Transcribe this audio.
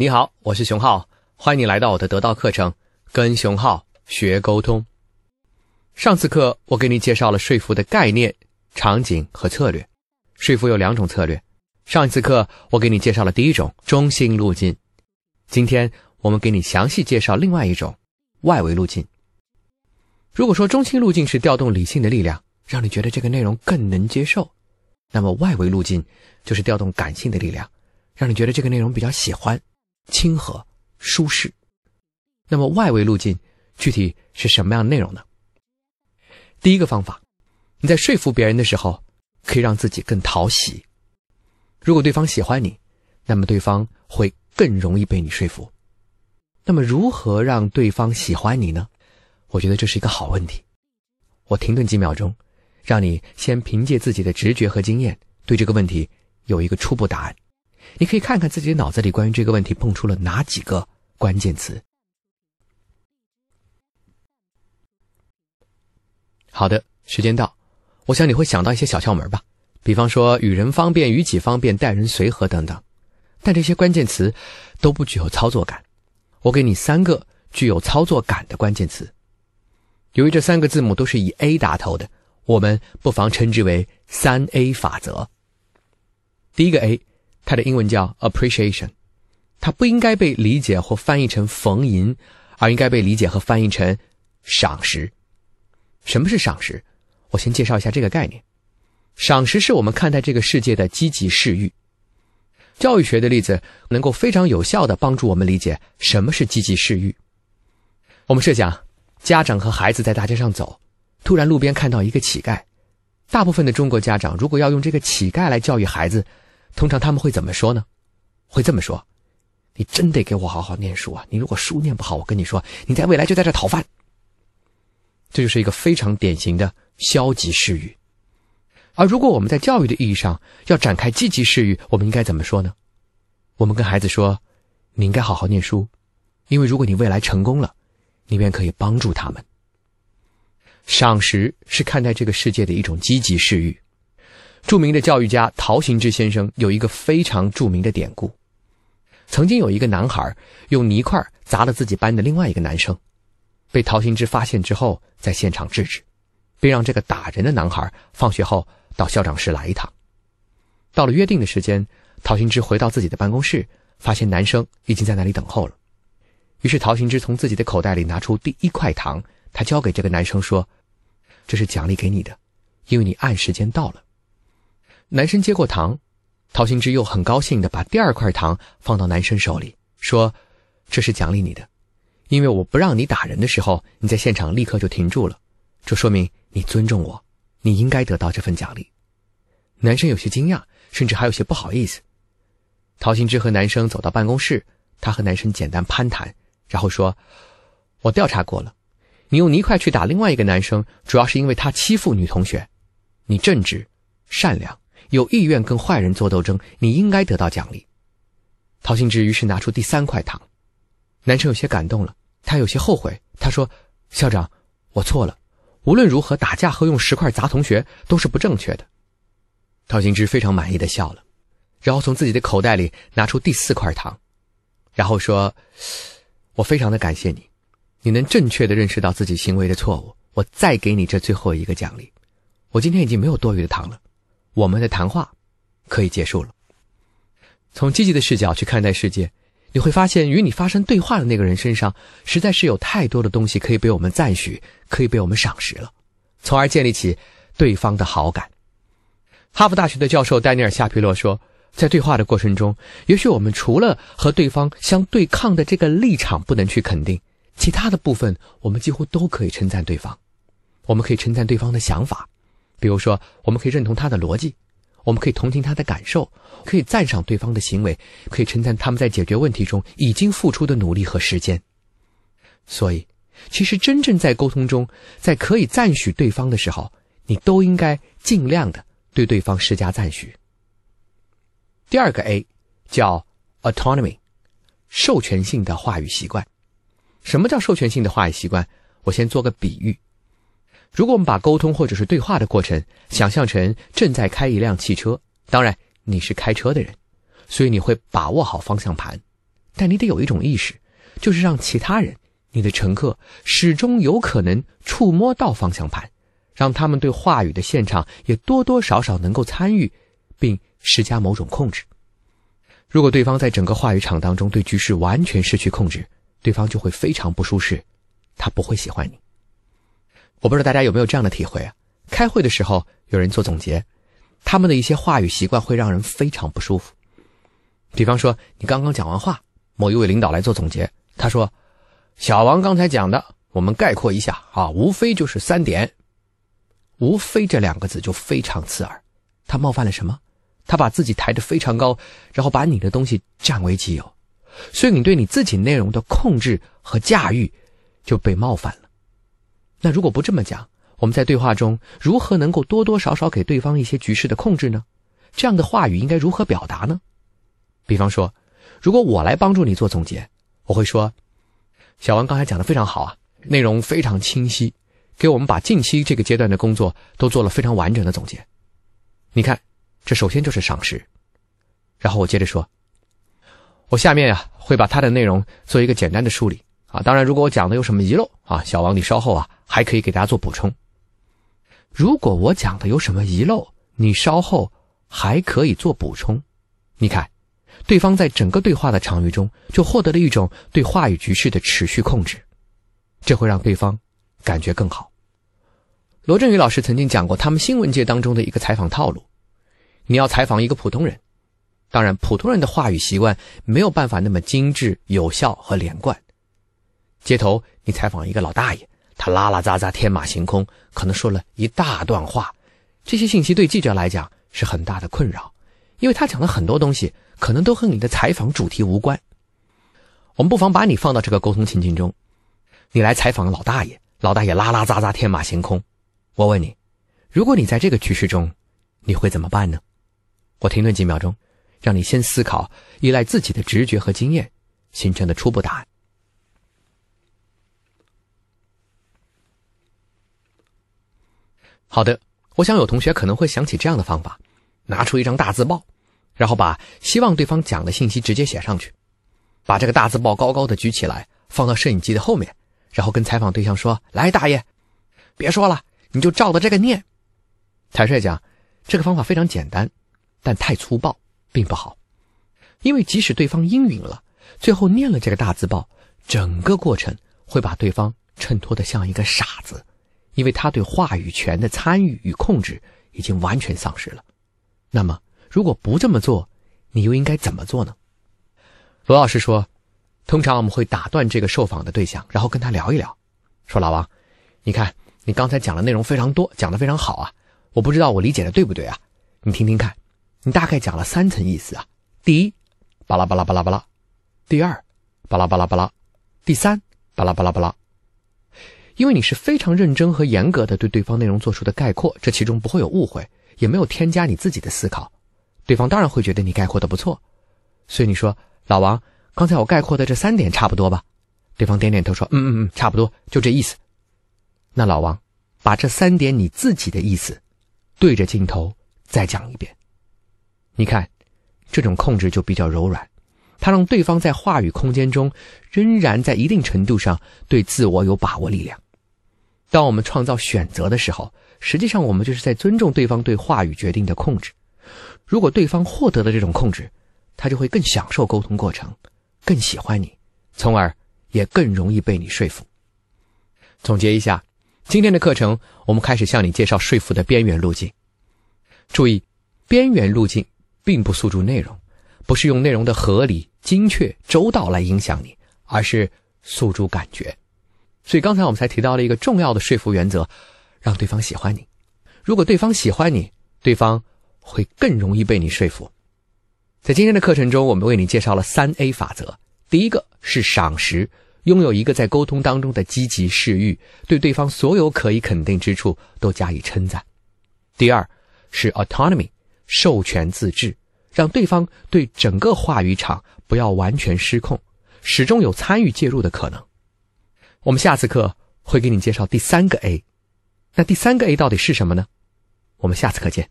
你好，我是熊浩，欢迎你来到我的得到课程，跟熊浩学沟通。上次课我给你介绍了说服的概念、场景和策略。说服有两种策略。上一次课我给你介绍了第一种中心路径，今天我们给你详细介绍另外一种外围路径。如果说中心路径是调动理性的力量，让你觉得这个内容更能接受，那么外围路径就是调动感性的力量，让你觉得这个内容比较喜欢、亲和、舒适。那么外围路径具体是什么样的内容呢？第一个方法，你在说服别人的时候，可以让自己更讨喜。如果对方喜欢你，那么对方会更容易被你说服。那么如何让对方喜欢你呢？我觉得这是一个好问题。我停顿几秒钟，让你先凭借自己的直觉和经验，对这个问题有一个初步答案。你可以看看自己脑子里关于这个问题蹦出了哪几个关键词。好的，时间到，我想你会想到一些小窍门吧，比方说与人方便、与己方便、待人随和等等。但这些关键词都不具有操作感。我给你三个具有操作感的关键词。由于这三个字母都是以 A 打头的，我们不妨称之为三 A 法则。第一个 A，它的英文叫 appreciation，它不应该被理解或翻译成逢迎，而应该被理解和翻译成赏识。什么是赏识？我先介绍一下这个概念。赏识是我们看待这个世界的积极视域。教育学的例子能够非常有效的帮助我们理解什么是积极视域。我们设想。家长和孩子在大街上走，突然路边看到一个乞丐。大部分的中国家长如果要用这个乞丐来教育孩子，通常他们会怎么说呢？会这么说：“你真得给我好好念书啊！你如果书念不好，我跟你说，你在未来就在这讨饭。”这就是一个非常典型的消极视域。而如果我们在教育的意义上要展开积极视域，我们应该怎么说呢？我们跟孩子说：“你应该好好念书，因为如果你未来成功了。”你便可以帮助他们。赏识是看待这个世界的一种积极视域。著名的教育家陶行知先生有一个非常著名的典故：曾经有一个男孩用泥块砸了自己班的另外一个男生，被陶行知发现之后，在现场制止，并让这个打人的男孩放学后到校长室来一趟。到了约定的时间，陶行知回到自己的办公室，发现男生已经在那里等候了。于是陶行知从自己的口袋里拿出第一块糖，他交给这个男生说：“这是奖励给你的，因为你按时间到了。”男生接过糖，陶行知又很高兴的把第二块糖放到男生手里，说：“这是奖励你的，因为我不让你打人的时候，你在现场立刻就停住了，这说明你尊重我，你应该得到这份奖励。”男生有些惊讶，甚至还有些不好意思。陶行知和男生走到办公室，他和男生简单攀谈。然后说：“我调查过了，你用泥块去打另外一个男生，主要是因为他欺负女同学。你正直、善良，有意愿跟坏人做斗争，你应该得到奖励。”陶行知于是拿出第三块糖，男生有些感动了，他有些后悔。他说：“校长，我错了。无论如何，打架和用石块砸同学都是不正确的。”陶行知非常满意的笑了，然后从自己的口袋里拿出第四块糖，然后说。我非常的感谢你，你能正确的认识到自己行为的错误。我再给你这最后一个奖励。我今天已经没有多余的糖了，我们的谈话可以结束了。从积极的视角去看待世界，你会发现与你发生对话的那个人身上，实在是有太多的东西可以被我们赞许，可以被我们赏识了，从而建立起对方的好感。哈佛大学的教授丹尼尔夏皮洛说。在对话的过程中，也许我们除了和对方相对抗的这个立场不能去肯定，其他的部分我们几乎都可以称赞对方。我们可以称赞对方的想法，比如说，我们可以认同他的逻辑，我们可以同情他的感受，可以赞赏对方的行为，可以称赞他们在解决问题中已经付出的努力和时间。所以，其实真正在沟通中，在可以赞许对方的时候，你都应该尽量的对对方施加赞许。第二个 A 叫 autonomy，授权性的话语习惯。什么叫授权性的话语习惯？我先做个比喻。如果我们把沟通或者是对话的过程想象成正在开一辆汽车，当然你是开车的人，所以你会把握好方向盘，但你得有一种意识，就是让其他人，你的乘客始终有可能触摸到方向盘，让他们对话语的现场也多多少少能够参与，并施加某种控制。如果对方在整个话语场当中对局势完全失去控制，对方就会非常不舒适，他不会喜欢你。我不知道大家有没有这样的体会啊？开会的时候有人做总结，他们的一些话语习惯会让人非常不舒服。比方说，你刚刚讲完话，某一位领导来做总结，他说：“小王刚才讲的，我们概括一下啊，无非就是三点。无非这两个字就非常刺耳，他冒犯了什么？他把自己抬得非常高，然后把你的东西占为己有，所以你对你自己内容的控制和驾驭就被冒犯了。那如果不这么讲，我们在对话中如何能够多多少少给对方一些局势的控制呢？这样的话语应该如何表达呢？”比方说，如果我来帮助你做总结，我会说：“小王刚才讲的非常好啊，内容非常清晰，给我们把近期这个阶段的工作都做了非常完整的总结。你看，这首先就是赏识。然后我接着说，我下面呀会把它的内容做一个简单的梳理啊。当然，如果我讲的有什么遗漏啊，小王你稍后啊还可以给大家做补充。如果我讲的有什么遗漏，你稍后还可以做补充。你看。”对方在整个对话的场域中就获得了一种对话语局势的持续控制，这会让对方感觉更好。罗振宇老师曾经讲过他们新闻界当中的一个采访套路：你要采访一个普通人，当然普通人的话语习惯没有办法那么精致、有效和连贯。街头你采访一个老大爷，他拉拉杂杂、天马行空，可能说了一大段话，这些信息对记者来讲是很大的困扰，因为他讲了很多东西。可能都和你的采访主题无关。我们不妨把你放到这个沟通情境中，你来采访老大爷，老大爷拉拉杂杂，天马行空。我问你，如果你在这个局势中，你会怎么办呢？我停顿几秒钟，让你先思考，依赖自己的直觉和经验形成的初步答案。好的，我想有同学可能会想起这样的方法，拿出一张大字报。然后把希望对方讲的信息直接写上去，把这个大字报高高的举起来，放到摄影机的后面，然后跟采访对象说：“来，大爷，别说了，你就照着这个念。”坦率讲，这个方法非常简单，但太粗暴，并不好。因为即使对方应允了，最后念了这个大字报，整个过程会把对方衬托得像一个傻子，因为他对话语权的参与与控制已经完全丧失了。那么。如果不这么做，你又应该怎么做呢？罗老师说，通常我们会打断这个受访的对象，然后跟他聊一聊，说：“老王，你看你刚才讲的内容非常多，讲的非常好啊，我不知道我理解的对不对啊？你听听看，你大概讲了三层意思啊。第一，巴拉巴拉巴拉巴拉；第二，巴拉巴拉巴拉；第三，巴拉巴拉巴拉。因为你是非常认真和严格的对对方内容做出的概括，这其中不会有误会，也没有添加你自己的思考。”对方当然会觉得你概括的不错，所以你说老王，刚才我概括的这三点差不多吧？对方点点头说：“嗯嗯嗯，差不多，就这意思。”那老王，把这三点你自己的意思，对着镜头再讲一遍。你看，这种控制就比较柔软，它让对方在话语空间中仍然在一定程度上对自我有把握力量。当我们创造选择的时候，实际上我们就是在尊重对方对话语决定的控制。如果对方获得了这种控制，他就会更享受沟通过程，更喜欢你，从而也更容易被你说服。总结一下，今天的课程，我们开始向你介绍说服的边缘路径。注意，边缘路径并不诉诸内容，不是用内容的合理、精确、周到来影响你，而是诉诸感觉。所以刚才我们才提到了一个重要的说服原则：让对方喜欢你。如果对方喜欢你，对方。会更容易被你说服。在今天的课程中，我们为你介绍了三 A 法则。第一个是赏识，拥有一个在沟通当中的积极视域，对对方所有可以肯定之处都加以称赞。第二是 autonomy，授权自治，让对方对整个话语场不要完全失控，始终有参与介入的可能。我们下次课会给你介绍第三个 A。那第三个 A 到底是什么呢？我们下次课见。